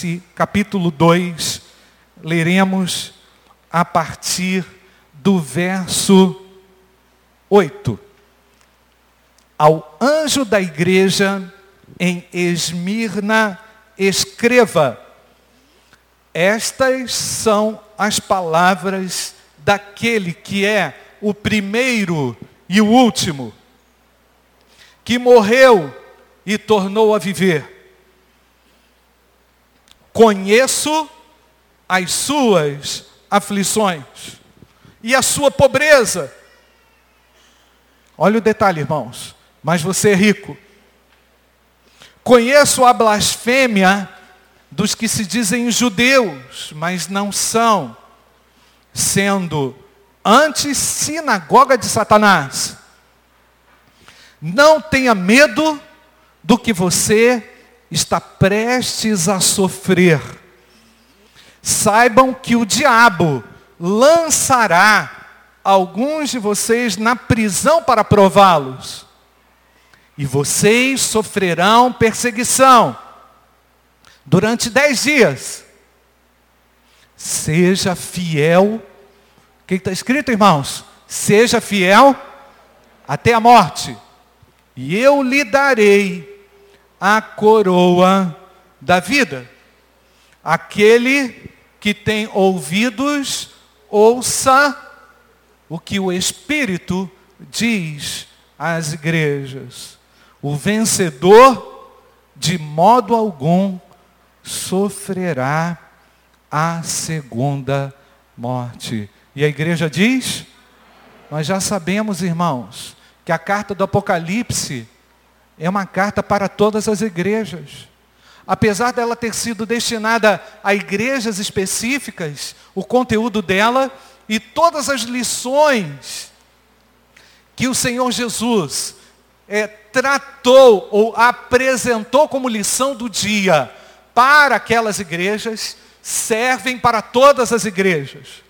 Apocalipse, capítulo 2, leremos a partir do verso 8. Ao anjo da igreja em Esmirna, escreva: Estas são as palavras daquele que é o primeiro e o último, que morreu e tornou a viver. Conheço as suas aflições e a sua pobreza. Olha o detalhe, irmãos. Mas você é rico. Conheço a blasfêmia dos que se dizem judeus, mas não são, sendo antes sinagoga de Satanás. Não tenha medo do que você está prestes a sofrer. Saibam que o diabo lançará alguns de vocês na prisão para prová-los. E vocês sofrerão perseguição durante dez dias. Seja fiel. O que está escrito, irmãos? Seja fiel até a morte. E eu lhe darei a coroa da vida. Aquele que tem ouvidos, ouça o que o Espírito diz às igrejas. O vencedor, de modo algum, sofrerá a segunda morte. E a igreja diz: Nós já sabemos, irmãos, que a carta do Apocalipse é uma carta para todas as igrejas. Apesar dela ter sido destinada a igrejas específicas, o conteúdo dela e todas as lições que o Senhor Jesus é, tratou ou apresentou como lição do dia para aquelas igrejas, servem para todas as igrejas.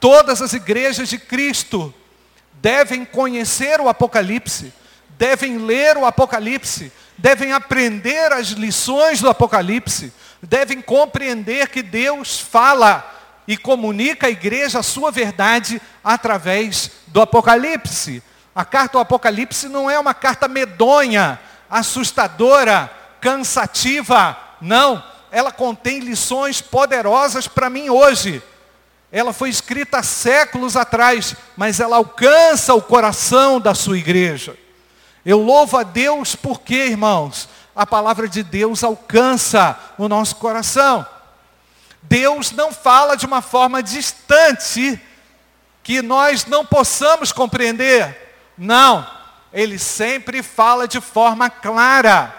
Todas as igrejas de Cristo devem conhecer o Apocalipse devem ler o Apocalipse, devem aprender as lições do Apocalipse, devem compreender que Deus fala e comunica à igreja a sua verdade através do Apocalipse. A carta do Apocalipse não é uma carta medonha, assustadora, cansativa, não. Ela contém lições poderosas para mim hoje. Ela foi escrita há séculos atrás, mas ela alcança o coração da sua igreja. Eu louvo a Deus porque, irmãos, a palavra de Deus alcança o nosso coração. Deus não fala de uma forma distante que nós não possamos compreender. Não, ele sempre fala de forma clara.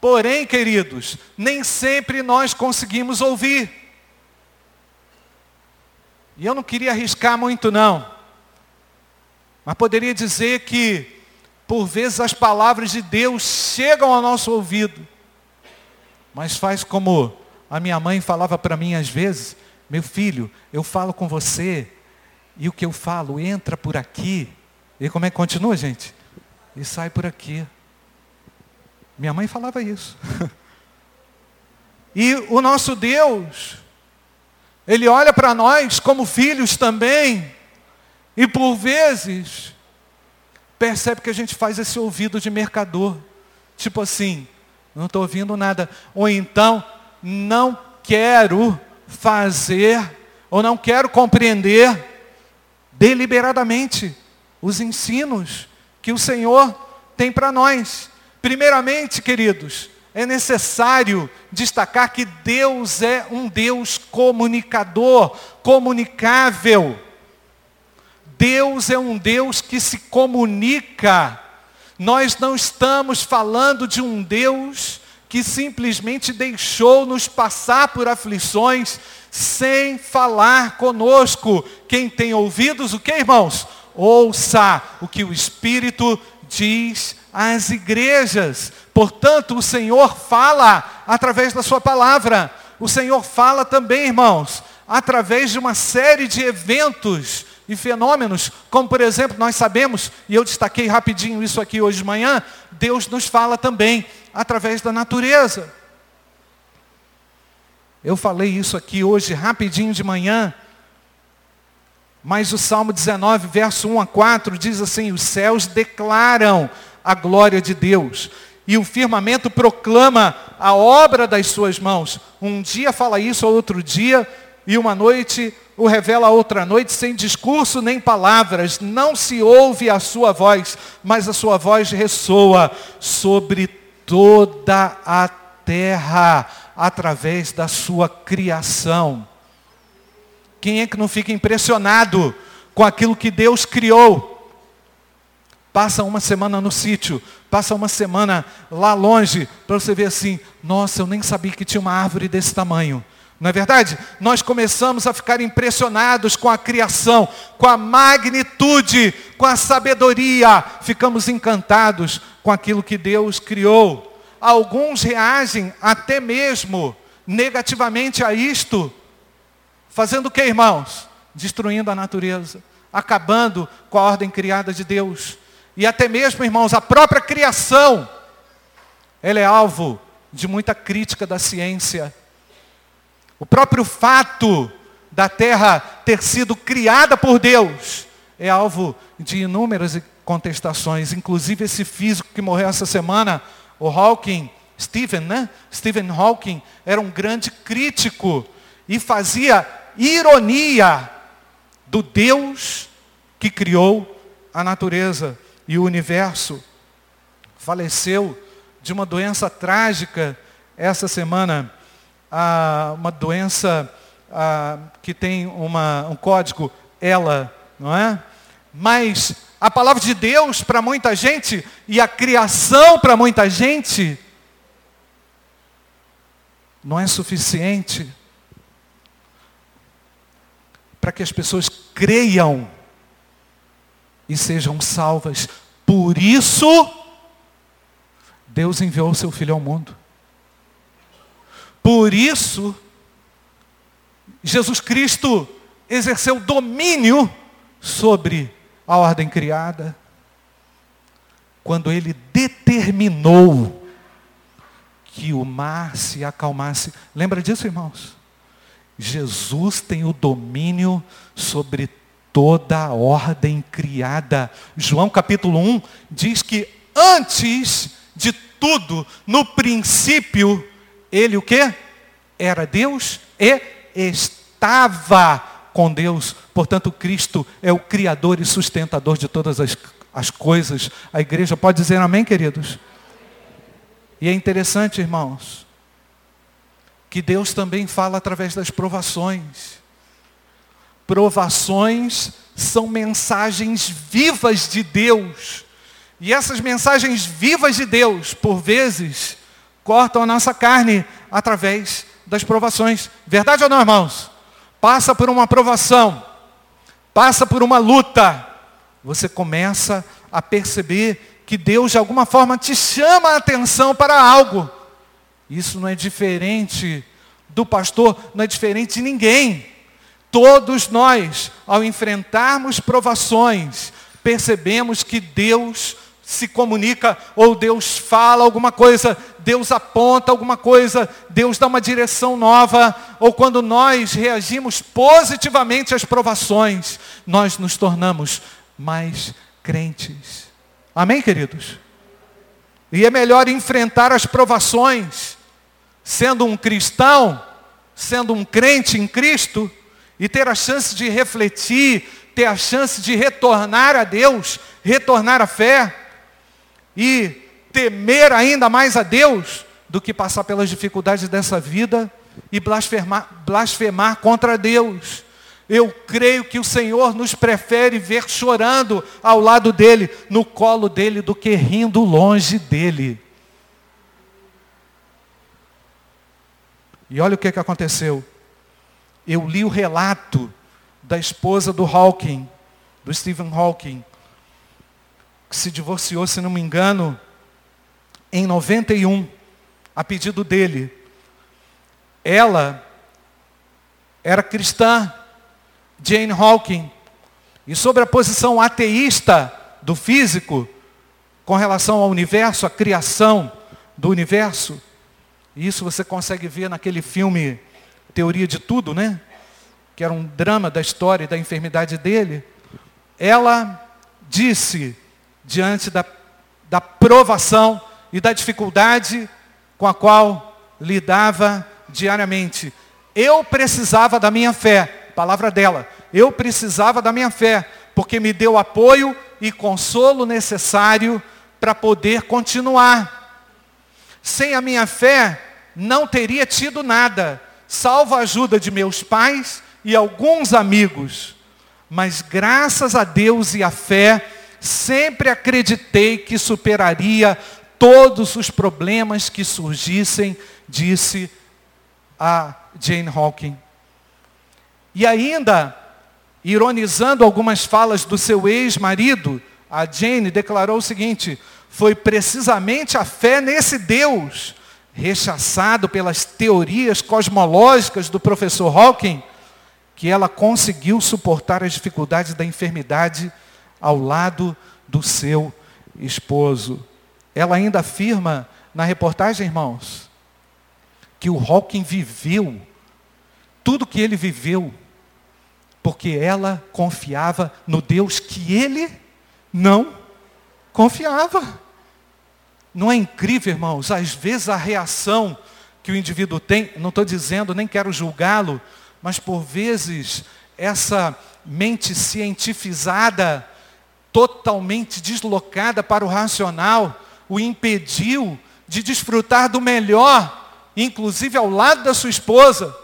Porém, queridos, nem sempre nós conseguimos ouvir. E eu não queria arriscar muito não. Mas poderia dizer que por vezes as palavras de Deus chegam ao nosso ouvido, mas faz como a minha mãe falava para mim às vezes: meu filho, eu falo com você, e o que eu falo entra por aqui. E como é que continua, gente? E sai por aqui. Minha mãe falava isso. e o nosso Deus, Ele olha para nós como filhos também, e por vezes percebe que a gente faz esse ouvido de mercador. Tipo assim, não estou ouvindo nada. Ou então, não quero fazer, ou não quero compreender deliberadamente os ensinos que o Senhor tem para nós. Primeiramente, queridos, é necessário destacar que Deus é um Deus comunicador, comunicável. Deus é um Deus que se comunica. Nós não estamos falando de um Deus que simplesmente deixou nos passar por aflições sem falar conosco. Quem tem ouvidos, o que, irmãos? Ouça o que o Espírito diz às igrejas. Portanto, o Senhor fala através da sua palavra. O Senhor fala também, irmãos, através de uma série de eventos e fenômenos, como por exemplo, nós sabemos, e eu destaquei rapidinho isso aqui hoje de manhã, Deus nos fala também através da natureza. Eu falei isso aqui hoje rapidinho de manhã. Mas o Salmo 19, verso 1 a 4 diz assim: Os céus declaram a glória de Deus, e o firmamento proclama a obra das suas mãos. Um dia fala isso, outro dia, e uma noite o revela outra noite, sem discurso nem palavras. Não se ouve a sua voz, mas a sua voz ressoa sobre toda a terra, através da sua criação. Quem é que não fica impressionado com aquilo que Deus criou? Passa uma semana no sítio, passa uma semana lá longe, para você ver assim, nossa, eu nem sabia que tinha uma árvore desse tamanho. Não é verdade? Nós começamos a ficar impressionados com a criação, com a magnitude, com a sabedoria. Ficamos encantados com aquilo que Deus criou. Alguns reagem até mesmo negativamente a isto, Fazendo o que, irmãos? Destruindo a natureza, acabando com a ordem criada de Deus. E até mesmo, irmãos, a própria criação, ela é alvo de muita crítica da ciência. O próprio fato da terra ter sido criada por Deus é alvo de inúmeras contestações, inclusive esse físico que morreu essa semana, o Hawking, Stephen, né? Stephen Hawking era um grande crítico e fazia ironia do Deus que criou a natureza e o universo. Faleceu de uma doença trágica essa semana, uma doença que tem uma, um código ela, não é? Mas a palavra de Deus para muita gente e a criação para muita gente não é suficiente para que as pessoas creiam e sejam salvas. Por isso, Deus enviou o seu Filho ao mundo. Por isso, Jesus Cristo exerceu domínio sobre a ordem criada, quando ele determinou que o mar se acalmasse. Lembra disso, irmãos? Jesus tem o domínio sobre toda a ordem criada. João capítulo 1 diz que antes de tudo, no princípio, ele o que? Era Deus e estava com Deus. Portanto, Cristo é o Criador e sustentador de todas as, as coisas. A igreja pode dizer amém, queridos? E é interessante, irmãos, que Deus também fala através das provações. Provações são mensagens vivas de Deus. E essas mensagens vivas de Deus, por vezes, cortam a nossa carne através das provações. Verdade ou não, irmãos? Passa por uma provação, passa por uma luta, você começa a perceber que Deus de alguma forma te chama a atenção para algo. Isso não é diferente do pastor, não é diferente de ninguém. Todos nós, ao enfrentarmos provações, percebemos que Deus se comunica, ou Deus fala alguma coisa, Deus aponta alguma coisa, Deus dá uma direção nova, ou quando nós reagimos positivamente às provações, nós nos tornamos mais crentes. Amém, queridos? E é melhor enfrentar as provações sendo um cristão, sendo um crente em Cristo, e ter a chance de refletir, ter a chance de retornar a Deus, retornar à fé, e temer ainda mais a Deus, do que passar pelas dificuldades dessa vida e blasfemar, blasfemar contra Deus. Eu creio que o Senhor nos prefere ver chorando ao lado dele, no colo dele, do que rindo longe dele. E olha o que, que aconteceu. Eu li o relato da esposa do Hawking, do Stephen Hawking, que se divorciou, se não me engano, em 91, a pedido dele. Ela era cristã, Jane Hawking, e sobre a posição ateísta do físico com relação ao universo, a criação do universo, isso você consegue ver naquele filme Teoria de Tudo, né? Que era um drama da história e da enfermidade dele. Ela disse, diante da, da provação e da dificuldade com a qual lidava diariamente, eu precisava da minha fé, palavra dela, eu precisava da minha fé, porque me deu apoio e consolo necessário para poder continuar. Sem a minha fé, não teria tido nada, salvo a ajuda de meus pais e alguns amigos. Mas graças a Deus e à fé, sempre acreditei que superaria todos os problemas que surgissem, disse a Jane Hawking. E ainda, ironizando algumas falas do seu ex-marido, a Jane declarou o seguinte: foi precisamente a fé nesse Deus, rechaçado pelas teorias cosmológicas do professor Hawking, que ela conseguiu suportar as dificuldades da enfermidade ao lado do seu esposo. Ela ainda afirma na reportagem, irmãos, que o Hawking viveu tudo que ele viveu, porque ela confiava no Deus que ele não confiava. Não é incrível, irmãos? Às vezes a reação que o indivíduo tem, não estou dizendo, nem quero julgá-lo, mas por vezes essa mente cientificada, totalmente deslocada para o racional, o impediu de desfrutar do melhor, inclusive ao lado da sua esposa.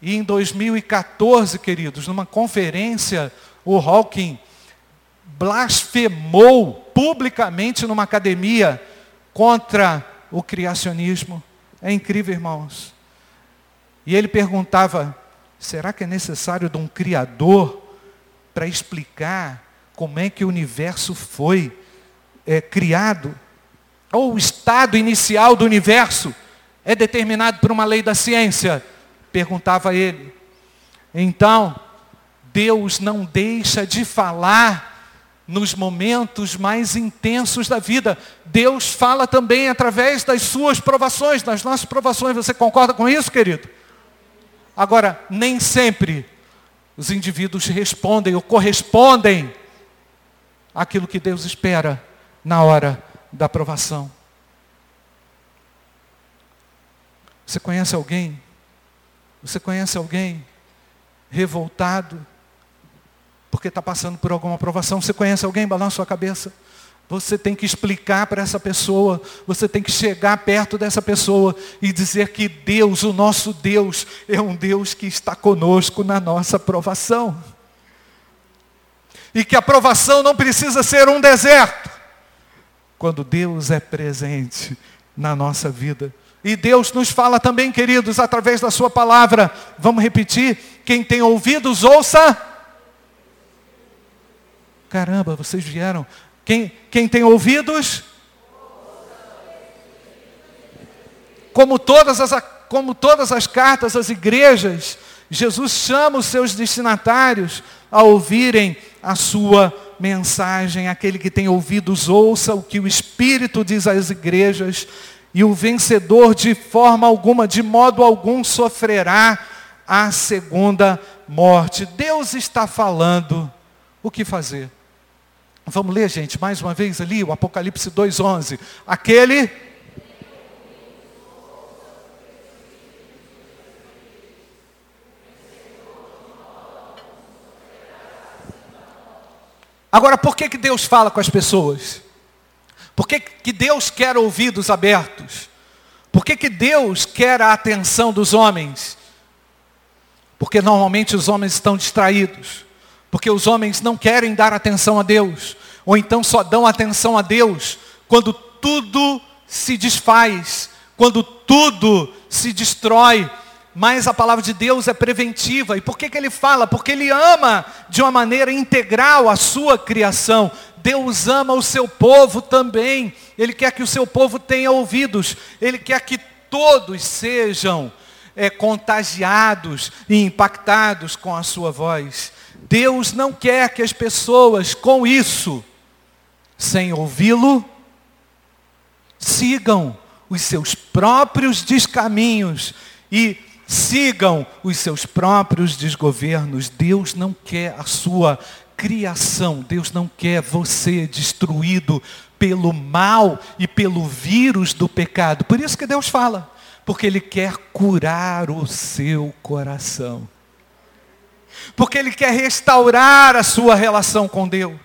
E em 2014, queridos, numa conferência, o Hawking blasfemou publicamente numa academia contra o criacionismo. É incrível, irmãos. E ele perguntava: será que é necessário de um Criador para explicar como é que o universo foi é, criado? Ou o estado inicial do universo é determinado por uma lei da ciência? Perguntava ele. Então, Deus não deixa de falar nos momentos mais intensos da vida. Deus fala também através das suas provações, das nossas provações. Você concorda com isso, querido? Agora, nem sempre os indivíduos respondem ou correspondem àquilo que Deus espera na hora da provação. Você conhece alguém você conhece alguém revoltado porque está passando por alguma provação? Você conhece alguém? Balança sua cabeça. Você tem que explicar para essa pessoa, você tem que chegar perto dessa pessoa e dizer que Deus, o nosso Deus, é um Deus que está conosco na nossa provação. E que a provação não precisa ser um deserto. Quando Deus é presente na nossa vida, e Deus nos fala também, queridos, através da Sua palavra. Vamos repetir? Quem tem ouvidos, ouça. Caramba, vocês vieram. Quem, quem tem ouvidos? Como todas, as, como todas as cartas às igrejas, Jesus chama os seus destinatários a ouvirem a sua mensagem. Aquele que tem ouvidos, ouça o que o Espírito diz às igrejas. E o vencedor de forma alguma, de modo algum, sofrerá a segunda morte. Deus está falando o que fazer. Vamos ler, gente, mais uma vez ali, o Apocalipse 2,11. Aquele. Agora, por que, que Deus fala com as pessoas? Por que, que Deus quer ouvidos abertos? Por que, que Deus quer a atenção dos homens? Porque normalmente os homens estão distraídos. Porque os homens não querem dar atenção a Deus. Ou então só dão atenção a Deus quando tudo se desfaz, quando tudo se destrói. Mas a palavra de Deus é preventiva. E por que, que ele fala? Porque ele ama de uma maneira integral a sua criação. Deus ama o seu povo também. Ele quer que o seu povo tenha ouvidos. Ele quer que todos sejam é, contagiados e impactados com a sua voz. Deus não quer que as pessoas, com isso, sem ouvi-lo, sigam os seus próprios descaminhos e sigam os seus próprios desgovernos. Deus não quer a sua criação, Deus não quer você destruído pelo mal e pelo vírus do pecado. Por isso que Deus fala, porque Ele quer curar o seu coração. Porque Ele quer restaurar a sua relação com Deus.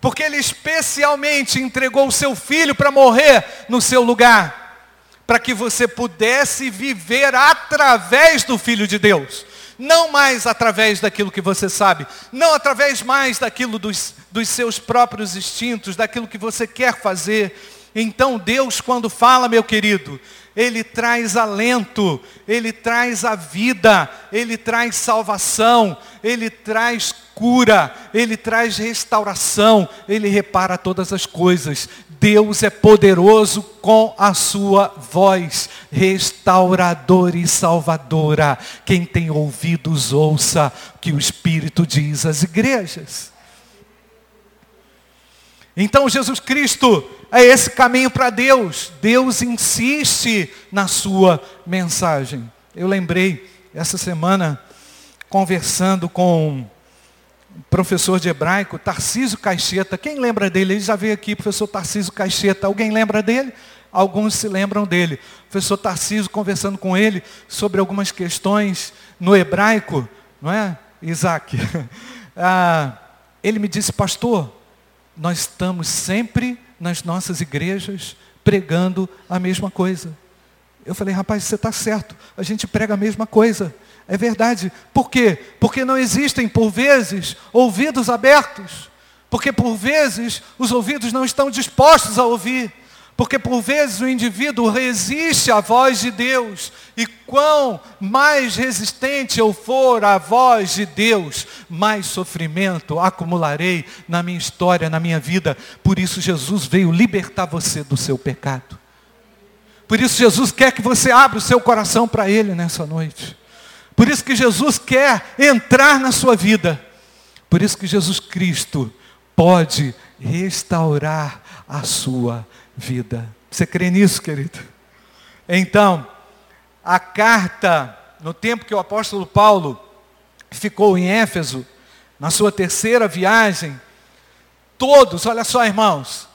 Porque Ele especialmente entregou o seu filho para morrer no seu lugar para que você pudesse viver através do Filho de Deus. Não mais através daquilo que você sabe, não através mais daquilo dos, dos seus próprios instintos, daquilo que você quer fazer. Então Deus, quando fala, meu querido, Ele traz alento, Ele traz a vida, Ele traz salvação, Ele traz cura, Ele traz restauração, Ele repara todas as coisas. Deus é poderoso com a sua voz, restauradora e salvadora. Quem tem ouvidos, ouça que o Espírito diz às igrejas. Então, Jesus Cristo é esse caminho para Deus. Deus insiste na sua mensagem. Eu lembrei, essa semana, conversando com professor de hebraico, Tarcísio Caixeta. Quem lembra dele? Ele já veio aqui, professor Tarcísio Caixeta. Alguém lembra dele? Alguns se lembram dele. Professor Tarcísio conversando com ele sobre algumas questões no hebraico, não é, Isaac? Ah, ele me disse, pastor, nós estamos sempre nas nossas igrejas pregando a mesma coisa. Eu falei, rapaz, você está certo, a gente prega a mesma coisa. É verdade. Por quê? Porque não existem, por vezes, ouvidos abertos. Porque, por vezes, os ouvidos não estão dispostos a ouvir. Porque, por vezes, o indivíduo resiste à voz de Deus. E quão mais resistente eu for à voz de Deus, mais sofrimento acumularei na minha história, na minha vida. Por isso, Jesus veio libertar você do seu pecado. Por isso, Jesus quer que você abra o seu coração para Ele nessa noite. Por isso que Jesus quer entrar na sua vida. Por isso que Jesus Cristo pode restaurar a sua vida. Você crê nisso, querido? Então, a carta, no tempo que o apóstolo Paulo ficou em Éfeso, na sua terceira viagem, todos, olha só, irmãos,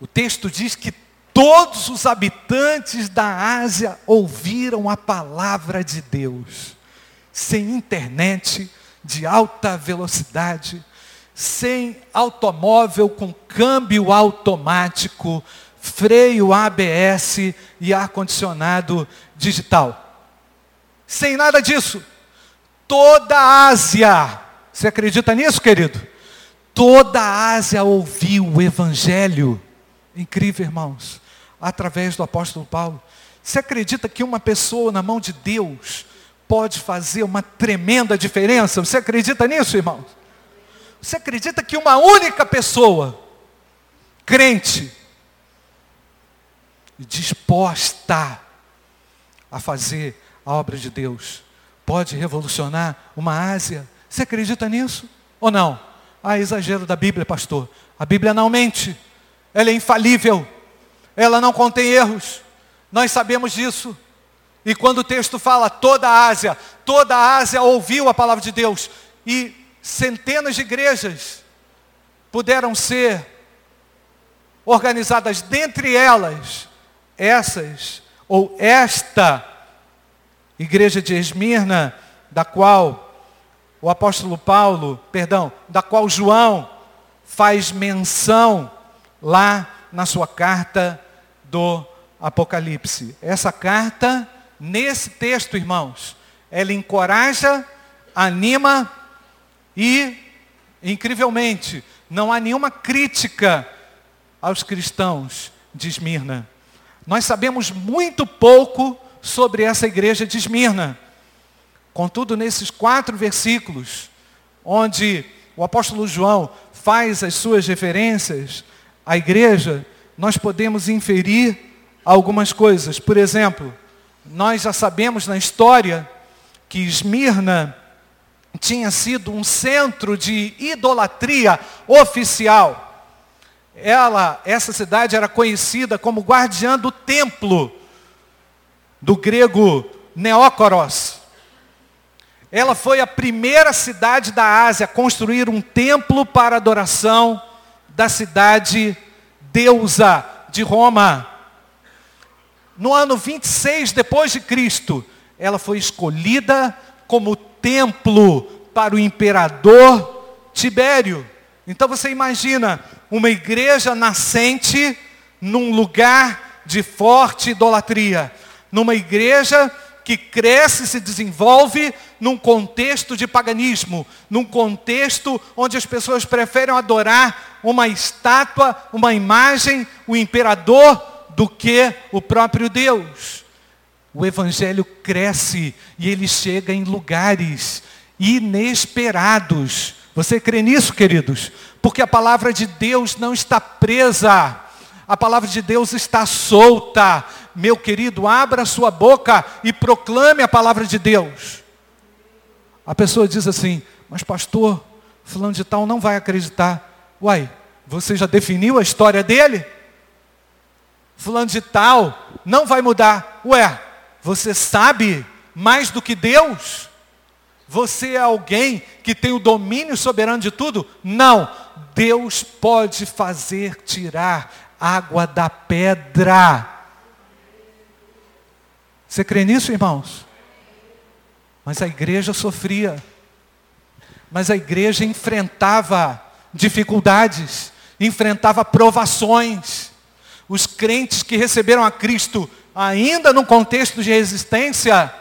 o texto diz que todos os habitantes da Ásia ouviram a palavra de Deus sem internet de alta velocidade, sem automóvel com câmbio automático, freio ABS e ar-condicionado digital. Sem nada disso. Toda a Ásia, você acredita nisso, querido? Toda a Ásia ouviu o Evangelho. Incrível, irmãos. Através do apóstolo Paulo. Você acredita que uma pessoa na mão de Deus pode fazer uma tremenda diferença. Você acredita nisso, irmãos? Você acredita que uma única pessoa, crente, disposta a fazer a obra de Deus, pode revolucionar uma Ásia? Você acredita nisso? Ou não? Ah, exagero da Bíblia, pastor. A Bíblia não mente. Ela é infalível. Ela não contém erros. Nós sabemos disso. E quando o texto fala toda a Ásia, toda a Ásia ouviu a palavra de Deus. E centenas de igrejas puderam ser organizadas, dentre elas, essas, ou esta igreja de Esmirna, da qual o apóstolo Paulo, perdão, da qual João faz menção lá na sua carta do Apocalipse. Essa carta Nesse texto, irmãos, ela encoraja, anima e, incrivelmente, não há nenhuma crítica aos cristãos de Esmirna. Nós sabemos muito pouco sobre essa igreja de Esmirna. Contudo, nesses quatro versículos, onde o apóstolo João faz as suas referências à igreja, nós podemos inferir algumas coisas. Por exemplo, nós já sabemos na história que Esmirna tinha sido um centro de idolatria oficial. Ela, essa cidade era conhecida como guardiã do templo, do grego Neócoros. Ela foi a primeira cidade da Ásia a construir um templo para adoração da cidade deusa de Roma. No ano 26 depois de Cristo, ela foi escolhida como templo para o imperador Tibério. Então você imagina uma igreja nascente num lugar de forte idolatria, numa igreja que cresce e se desenvolve num contexto de paganismo, num contexto onde as pessoas preferem adorar uma estátua, uma imagem, o imperador, do que o próprio Deus. O evangelho cresce e ele chega em lugares inesperados. Você crê nisso, queridos? Porque a palavra de Deus não está presa, a palavra de Deus está solta. Meu querido, abra sua boca e proclame a palavra de Deus. A pessoa diz assim, mas pastor, fulano de tal não vai acreditar. Uai, você já definiu a história dele? Fulano de tal não vai mudar. Ué, você sabe mais do que Deus? Você é alguém que tem o domínio soberano de tudo? Não. Deus pode fazer tirar água da pedra. Você crê nisso, irmãos? Mas a igreja sofria. Mas a igreja enfrentava dificuldades, enfrentava provações. Os crentes que receberam a Cristo ainda num contexto de resistência,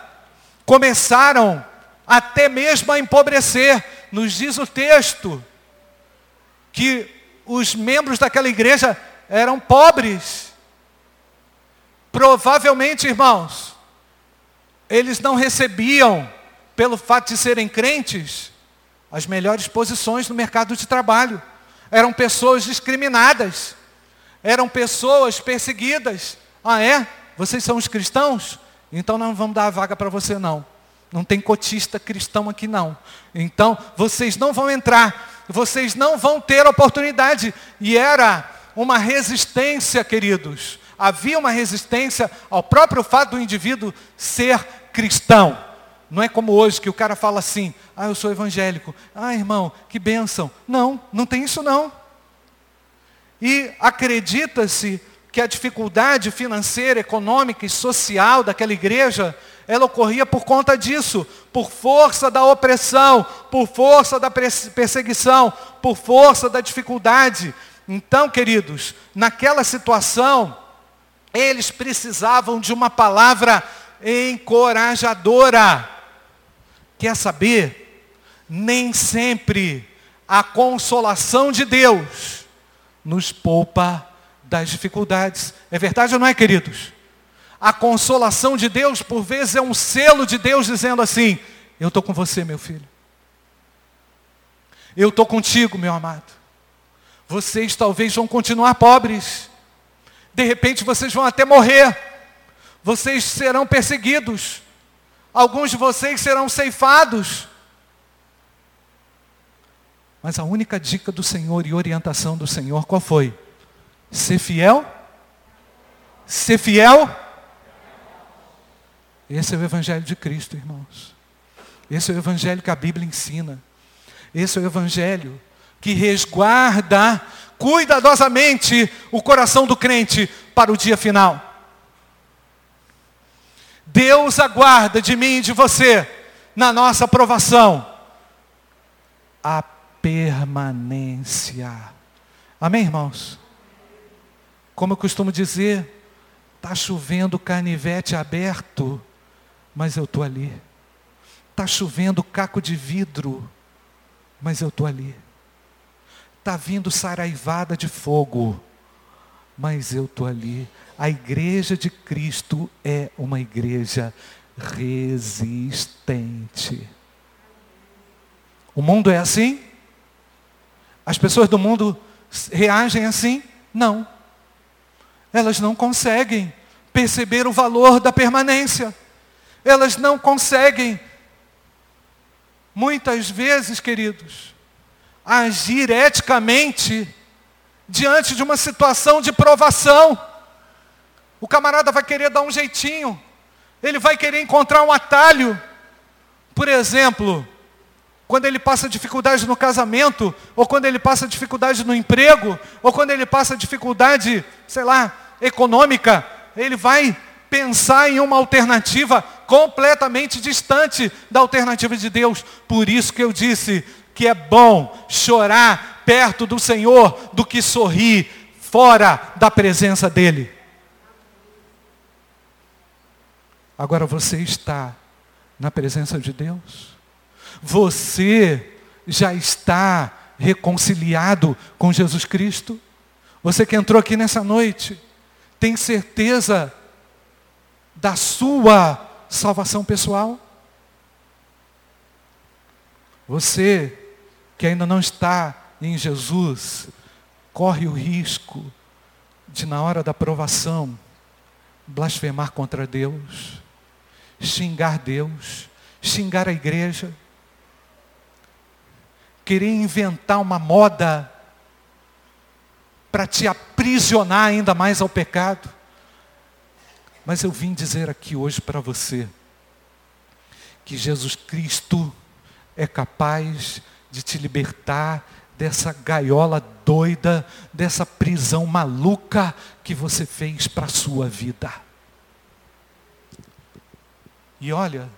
começaram até mesmo a empobrecer. Nos diz o texto que os membros daquela igreja eram pobres. Provavelmente, irmãos, eles não recebiam, pelo fato de serem crentes, as melhores posições no mercado de trabalho. Eram pessoas discriminadas, eram pessoas perseguidas. Ah, é? Vocês são os cristãos? Então não vamos dar a vaga para você não. Não tem cotista cristão aqui não. Então vocês não vão entrar. Vocês não vão ter oportunidade. E era uma resistência, queridos. Havia uma resistência ao próprio fato do indivíduo ser cristão. Não é como hoje que o cara fala assim, ah, eu sou evangélico. Ah, irmão, que bênção. Não, não tem isso não. E acredita-se que a dificuldade financeira, econômica e social daquela igreja, ela ocorria por conta disso, por força da opressão, por força da perseguição, por força da dificuldade. Então, queridos, naquela situação, eles precisavam de uma palavra encorajadora. Quer saber? Nem sempre a consolação de Deus nos poupa das dificuldades. É verdade ou não é, queridos? A consolação de Deus, por vezes, é um selo de Deus dizendo assim: Eu estou com você, meu filho. Eu estou contigo, meu amado. Vocês talvez vão continuar pobres. De repente vocês vão até morrer. Vocês serão perseguidos. Alguns de vocês serão ceifados. Mas a única dica do Senhor e orientação do Senhor qual foi? Ser fiel? Ser fiel? Esse é o Evangelho de Cristo, irmãos. Esse é o Evangelho que a Bíblia ensina. Esse é o Evangelho que resguarda cuidadosamente o coração do crente para o dia final. Deus aguarda de mim e de você, na nossa aprovação, a permanência. Amém, irmãos? Como eu costumo dizer, está chovendo canivete aberto, mas eu estou ali. Está chovendo caco de vidro, mas eu estou ali. Está vindo saraivada de fogo, mas eu estou ali. A igreja de Cristo é uma igreja resistente. O mundo é assim? As pessoas do mundo reagem assim? Não elas não conseguem perceber o valor da permanência. Elas não conseguem, muitas vezes, queridos, agir eticamente diante de uma situação de provação. O camarada vai querer dar um jeitinho. Ele vai querer encontrar um atalho. Por exemplo, quando ele passa dificuldade no casamento, ou quando ele passa dificuldade no emprego, ou quando ele passa dificuldade, sei lá, econômica, ele vai pensar em uma alternativa completamente distante da alternativa de Deus. Por isso que eu disse que é bom chorar perto do Senhor do que sorrir fora da presença dEle. Agora você está na presença de Deus? Você já está reconciliado com Jesus Cristo? Você que entrou aqui nessa noite, tem certeza da sua salvação pessoal? Você que ainda não está em Jesus, corre o risco de, na hora da provação, blasfemar contra Deus, xingar Deus, xingar a igreja, querer inventar uma moda para te aprisionar ainda mais ao pecado. Mas eu vim dizer aqui hoje para você que Jesus Cristo é capaz de te libertar dessa gaiola doida, dessa prisão maluca que você fez para a sua vida. E olha,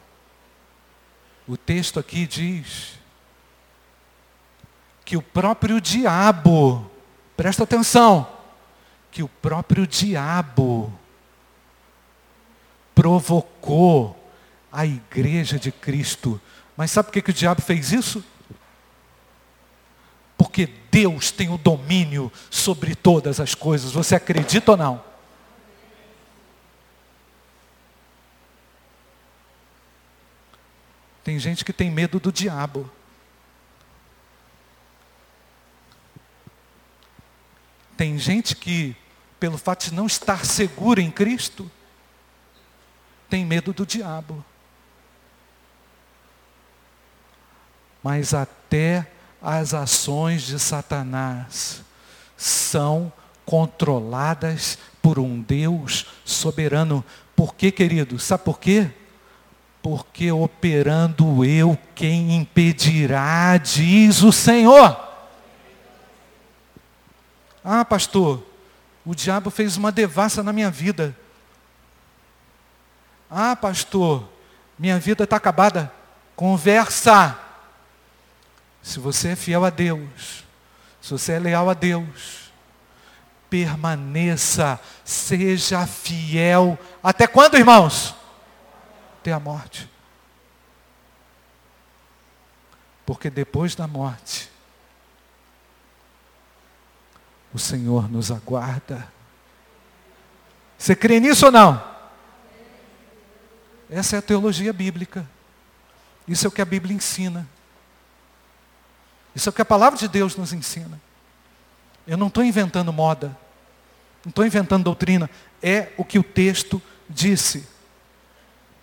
o texto aqui diz que o próprio diabo, presta atenção, que o próprio diabo provocou a igreja de Cristo. Mas sabe por que, que o diabo fez isso? Porque Deus tem o domínio sobre todas as coisas. Você acredita ou não? Tem gente que tem medo do diabo. Tem gente que, pelo fato de não estar seguro em Cristo, tem medo do diabo. Mas até as ações de Satanás são controladas por um Deus soberano. Por quê, querido? Sabe por quê? Porque operando eu, quem impedirá, diz o Senhor. Ah, pastor, o diabo fez uma devassa na minha vida. Ah, pastor, minha vida está acabada. Conversa. Se você é fiel a Deus, se você é leal a Deus, permaneça, seja fiel. Até quando, irmãos? Até a morte. Porque depois da morte, o Senhor nos aguarda. Você crê nisso ou não? Essa é a teologia bíblica. Isso é o que a Bíblia ensina. Isso é o que a palavra de Deus nos ensina. Eu não estou inventando moda. Não estou inventando doutrina. É o que o texto disse.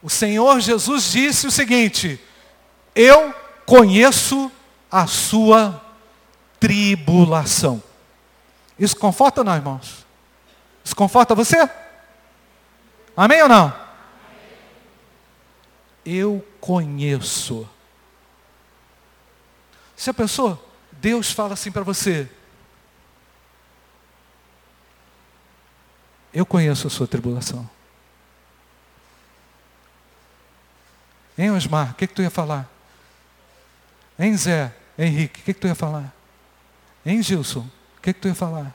O Senhor Jesus disse o seguinte: Eu conheço a sua tribulação. Isso conforta não, irmãos? Isso conforta você? Amém ou não? Eu conheço. A pessoa, Deus fala assim para você, eu conheço a sua tribulação. Hein, Osmar, o que, que tu ia falar? Hein, Zé, Henrique, o que, que tu ia falar? Hein, Gilson, que, que tu ia falar?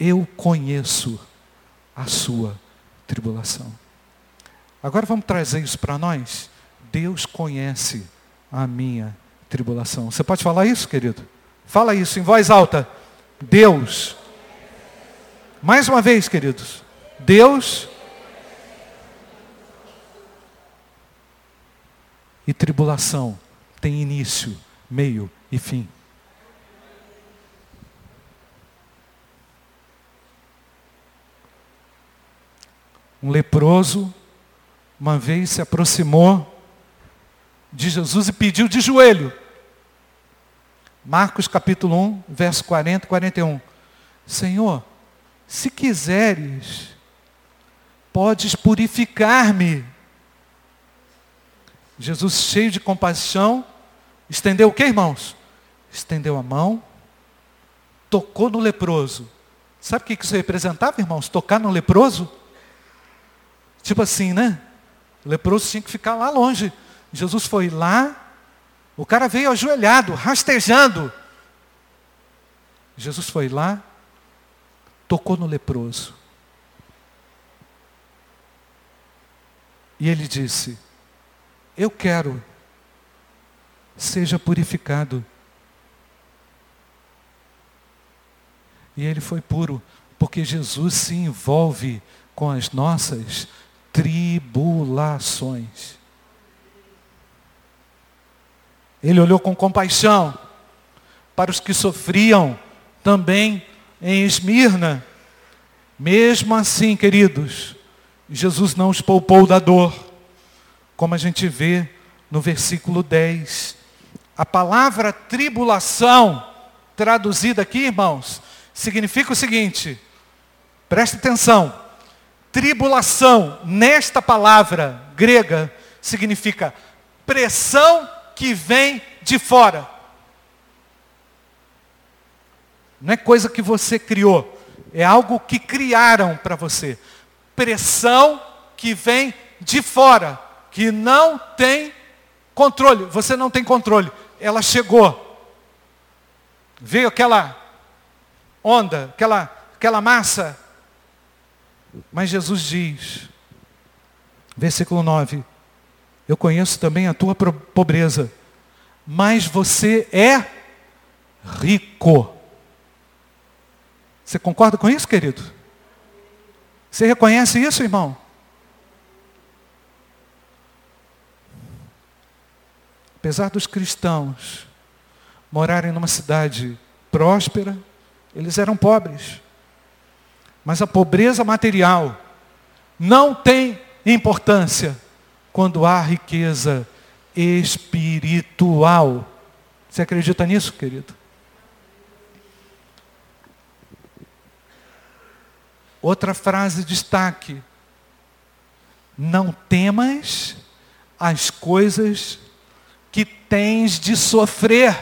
Eu conheço a sua tribulação. Agora vamos trazer isso para nós. Deus conhece a minha tribulação. Você pode falar isso, querido? Fala isso em voz alta. Deus. Mais uma vez, queridos. Deus e tribulação tem início, meio e fim. Um leproso, uma vez se aproximou de Jesus e pediu de joelho. Marcos capítulo 1, verso 40 e 41. Senhor, se quiseres, podes purificar-me. Jesus, cheio de compaixão, estendeu o que, irmãos? Estendeu a mão, tocou no leproso. Sabe o que isso representava, irmãos? Tocar no leproso? Tipo assim, né? O leproso tinha que ficar lá longe. Jesus foi lá, o cara veio ajoelhado, rastejando. Jesus foi lá, tocou no leproso. E ele disse: Eu quero, seja purificado. E ele foi puro, porque Jesus se envolve com as nossas tribulações. Ele olhou com compaixão para os que sofriam também em Esmirna. Mesmo assim, queridos, Jesus não os poupou da dor, como a gente vê no versículo 10. A palavra tribulação, traduzida aqui, irmãos, significa o seguinte: preste atenção. Tribulação, nesta palavra grega, significa pressão que vem de fora. Não é coisa que você criou, é algo que criaram para você. Pressão que vem de fora, que não tem controle. Você não tem controle. Ela chegou. Veio aquela onda, aquela, aquela massa. Mas Jesus diz, versículo 9: Eu conheço também a tua pobreza, mas você é rico. Você concorda com isso, querido? Você reconhece isso, irmão? Apesar dos cristãos morarem numa cidade próspera, eles eram pobres. Mas a pobreza material não tem importância quando há riqueza espiritual. Você acredita nisso, querido? Outra frase de destaque. Não temas as coisas que tens de sofrer.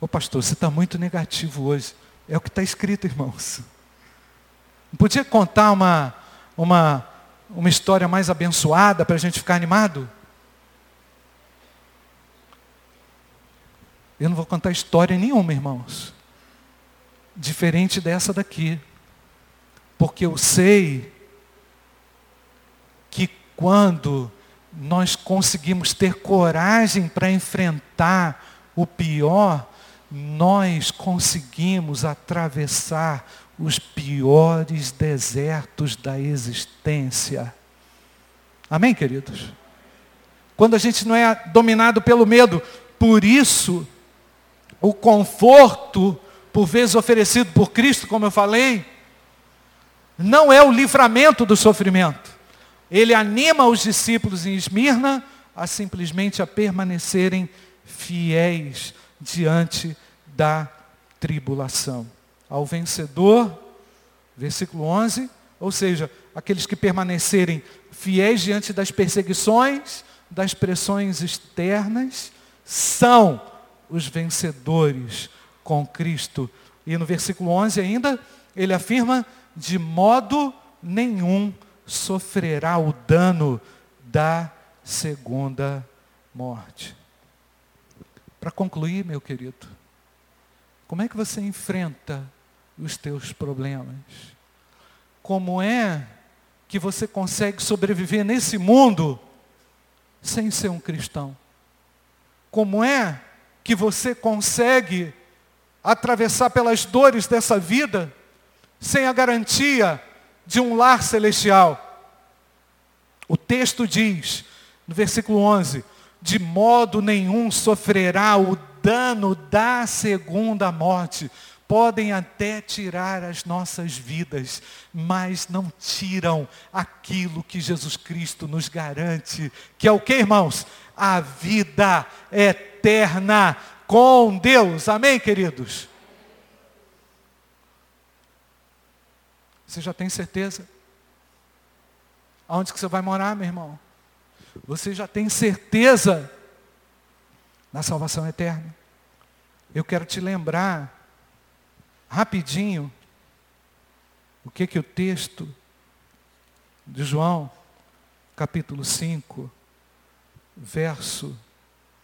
Ô pastor, você está muito negativo hoje. É o que está escrito, irmãos. Não podia contar uma, uma, uma história mais abençoada para a gente ficar animado? Eu não vou contar história nenhuma, irmãos diferente dessa daqui. Porque eu sei quando nós conseguimos ter coragem para enfrentar o pior, nós conseguimos atravessar os piores desertos da existência. Amém, queridos? Quando a gente não é dominado pelo medo, por isso, o conforto por vezes oferecido por Cristo, como eu falei, não é o livramento do sofrimento. Ele anima os discípulos em Esmirna a simplesmente a permanecerem fiéis diante da tribulação. Ao vencedor, versículo 11, ou seja, aqueles que permanecerem fiéis diante das perseguições, das pressões externas, são os vencedores com Cristo. E no versículo 11 ainda, ele afirma: de modo nenhum sofrerá o dano da segunda morte. Para concluir, meu querido, como é que você enfrenta os teus problemas? Como é que você consegue sobreviver nesse mundo sem ser um cristão? Como é que você consegue atravessar pelas dores dessa vida sem a garantia de um lar celestial texto diz, no versículo 11: De modo nenhum sofrerá o dano da segunda morte. Podem até tirar as nossas vidas, mas não tiram aquilo que Jesus Cristo nos garante, que é o que, irmãos? A vida eterna com Deus. Amém, queridos? Você já tem certeza? Aonde que você vai morar, meu irmão? Você já tem certeza da salvação eterna? Eu quero te lembrar rapidinho o que que o texto de João, capítulo 5, verso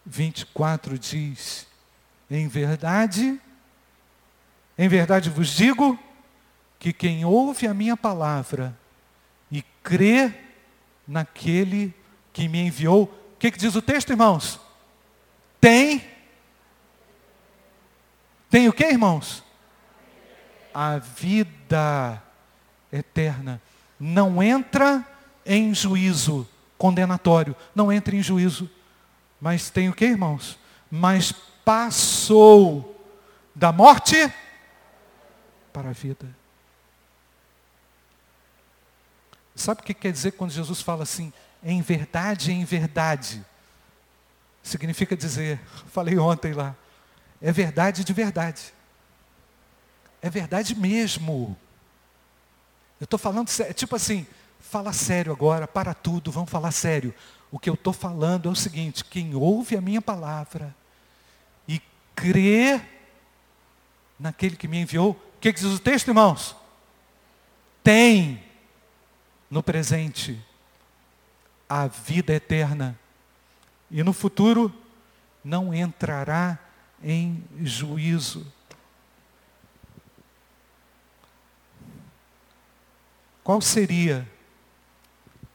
24 diz: Em verdade, em verdade vos digo que quem ouve a minha palavra crê naquele que me enviou, o que, que diz o texto, irmãos? Tem. Tem o que, irmãos? A vida eterna. Não entra em juízo condenatório. Não entra em juízo. Mas tem o que, irmãos? Mas passou da morte para a vida. Sabe o que quer dizer quando Jesus fala assim, em verdade, em verdade? Significa dizer, falei ontem lá, é verdade de verdade. É verdade mesmo. Eu estou falando sério, tipo assim, fala sério agora, para tudo, vamos falar sério. O que eu estou falando é o seguinte: quem ouve a minha palavra e crê naquele que me enviou, o que, que diz o texto, irmãos? Tem no presente a vida eterna e no futuro não entrará em juízo. Qual seria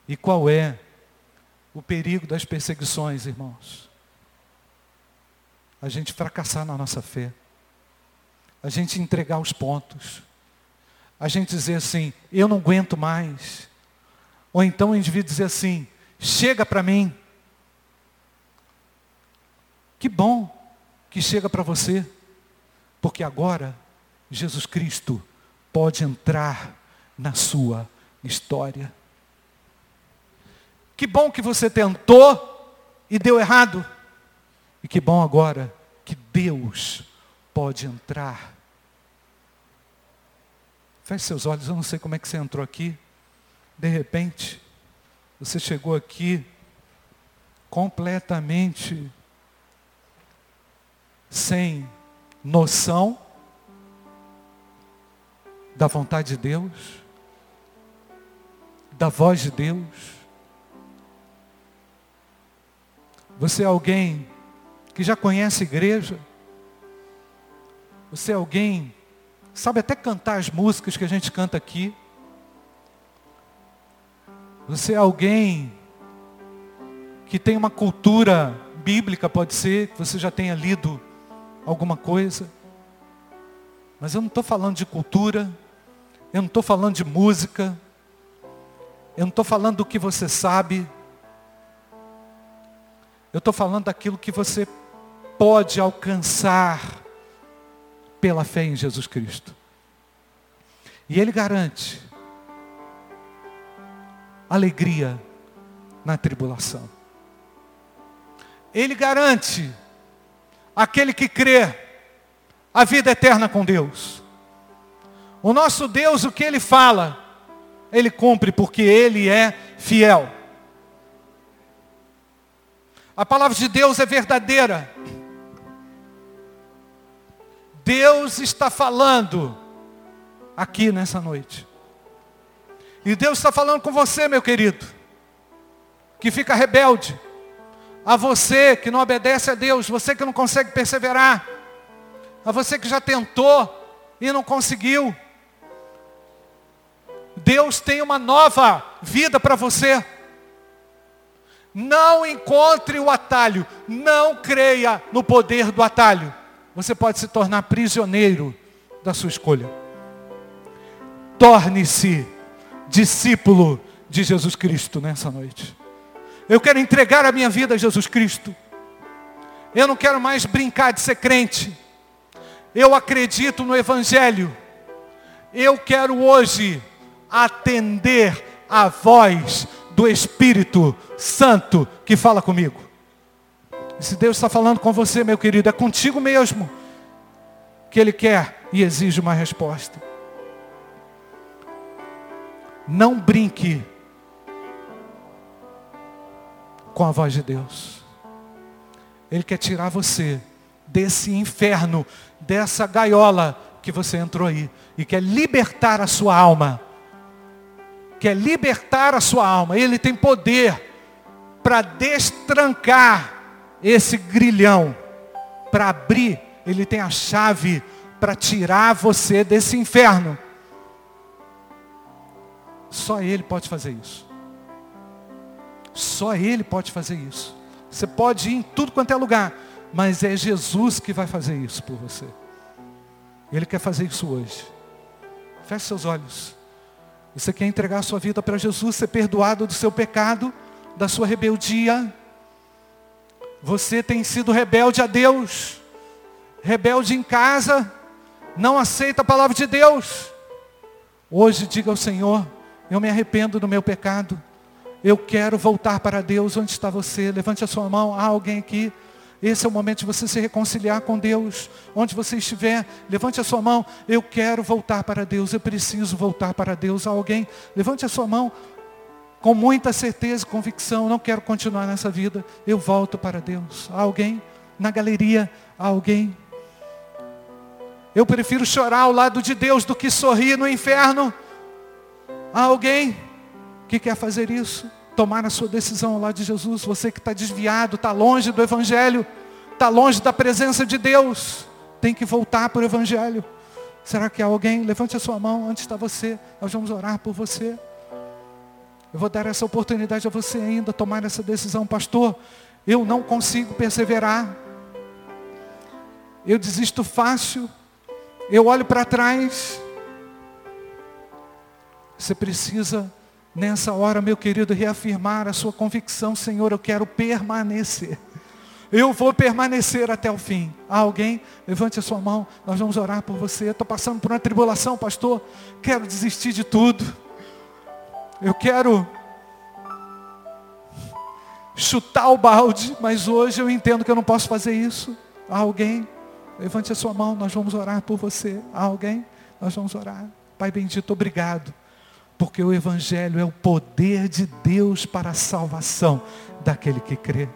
e qual é o perigo das perseguições, irmãos? A gente fracassar na nossa fé, a gente entregar os pontos, a gente dizer assim: eu não aguento mais, ou então o indivíduo dizer assim: chega para mim. Que bom que chega para você, porque agora Jesus Cristo pode entrar na sua história. Que bom que você tentou e deu errado. E que bom agora que Deus pode entrar. Feche seus olhos, eu não sei como é que você entrou aqui. De repente, você chegou aqui completamente sem noção da vontade de Deus, da voz de Deus. Você é alguém que já conhece igreja. Você é alguém, sabe até cantar as músicas que a gente canta aqui. Você é alguém que tem uma cultura bíblica, pode ser, que você já tenha lido alguma coisa. Mas eu não estou falando de cultura, eu não estou falando de música, eu não estou falando do que você sabe, eu estou falando daquilo que você pode alcançar pela fé em Jesus Cristo. E Ele garante alegria na tribulação. Ele garante aquele que crê a vida eterna com Deus. O nosso Deus, o que Ele fala, Ele cumpre porque Ele é fiel. A palavra de Deus é verdadeira. Deus está falando aqui nessa noite. E Deus está falando com você, meu querido, que fica rebelde, a você que não obedece a Deus, você que não consegue perseverar, a você que já tentou e não conseguiu. Deus tem uma nova vida para você. Não encontre o atalho, não creia no poder do atalho. Você pode se tornar prisioneiro da sua escolha. Torne-se discípulo de Jesus Cristo nessa noite. Eu quero entregar a minha vida a Jesus Cristo. Eu não quero mais brincar de ser crente. Eu acredito no Evangelho. Eu quero hoje atender a voz do Espírito Santo que fala comigo. Se Deus está falando com você, meu querido, é contigo mesmo que Ele quer e exige uma resposta. Não brinque com a voz de Deus. Ele quer tirar você desse inferno, dessa gaiola que você entrou aí. E quer libertar a sua alma. Quer libertar a sua alma. Ele tem poder para destrancar esse grilhão. Para abrir, ele tem a chave para tirar você desse inferno. Só Ele pode fazer isso. Só Ele pode fazer isso. Você pode ir em tudo quanto é lugar, mas é Jesus que vai fazer isso por você. Ele quer fazer isso hoje. Feche seus olhos. Você quer entregar a sua vida para Jesus, ser perdoado do seu pecado, da sua rebeldia. Você tem sido rebelde a Deus, rebelde em casa, não aceita a palavra de Deus. Hoje diga ao Senhor, eu me arrependo do meu pecado. Eu quero voltar para Deus. Onde está você? Levante a sua mão. Há alguém aqui? Esse é o momento de você se reconciliar com Deus. Onde você estiver, levante a sua mão. Eu quero voltar para Deus. Eu preciso voltar para Deus. Há alguém? Levante a sua mão com muita certeza e convicção. Não quero continuar nessa vida. Eu volto para Deus. Há alguém? Na galeria, há alguém? Eu prefiro chorar ao lado de Deus do que sorrir no inferno. Há alguém que quer fazer isso? Tomar a sua decisão lá de Jesus. Você que está desviado, está longe do Evangelho, está longe da presença de Deus, tem que voltar para o Evangelho. Será que há alguém? Levante a sua mão, antes está você. Nós vamos orar por você. Eu vou dar essa oportunidade a você ainda tomar essa decisão, pastor. Eu não consigo perseverar. Eu desisto fácil. Eu olho para trás. Você precisa, nessa hora, meu querido, reafirmar a sua convicção, Senhor, eu quero permanecer. Eu vou permanecer até o fim. Há alguém? Levante a sua mão, nós vamos orar por você. Estou passando por uma tribulação, pastor. Quero desistir de tudo. Eu quero chutar o balde, mas hoje eu entendo que eu não posso fazer isso. Há alguém? Levante a sua mão, nós vamos orar por você. Há alguém? Nós vamos orar. Pai bendito, obrigado porque o Evangelho é o poder de Deus para a salvação daquele que crê.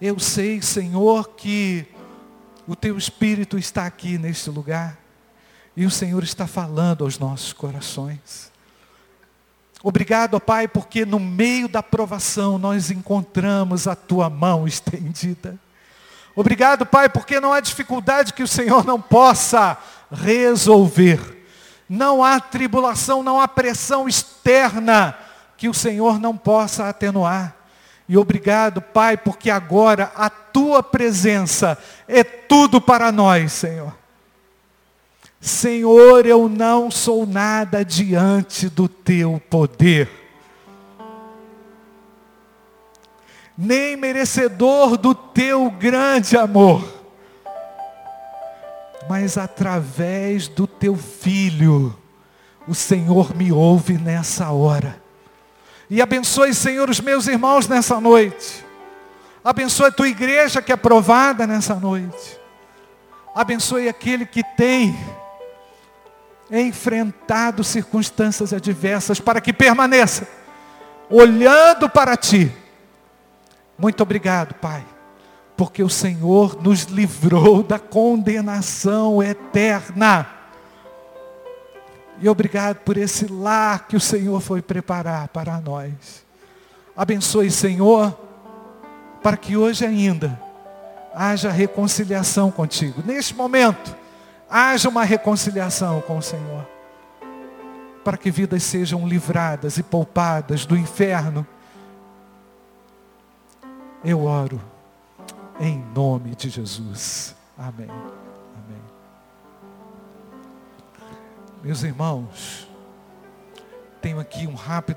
Eu sei, Senhor, que o Teu Espírito está aqui neste lugar e o Senhor está falando aos nossos corações. Obrigado, Pai, porque no meio da provação nós encontramos a Tua mão estendida. Obrigado, Pai, porque não há dificuldade que o Senhor não possa resolver não há tribulação, não há pressão externa que o Senhor não possa atenuar. E obrigado, Pai, porque agora a tua presença é tudo para nós, Senhor. Senhor, eu não sou nada diante do teu poder. Nem merecedor do teu grande amor mas através do teu filho, o Senhor me ouve nessa hora. E abençoe, Senhor, os meus irmãos nessa noite. Abençoe a tua igreja que é provada nessa noite. Abençoe aquele que tem enfrentado circunstâncias adversas para que permaneça olhando para ti. Muito obrigado, Pai porque o Senhor nos livrou da condenação eterna. E obrigado por esse lar que o Senhor foi preparar para nós. Abençoe, Senhor, para que hoje ainda haja reconciliação contigo. Neste momento, haja uma reconciliação com o Senhor. Para que vidas sejam livradas e poupadas do inferno. Eu oro em nome de Jesus. Amém. Amém. Meus irmãos, tenho aqui um rápido.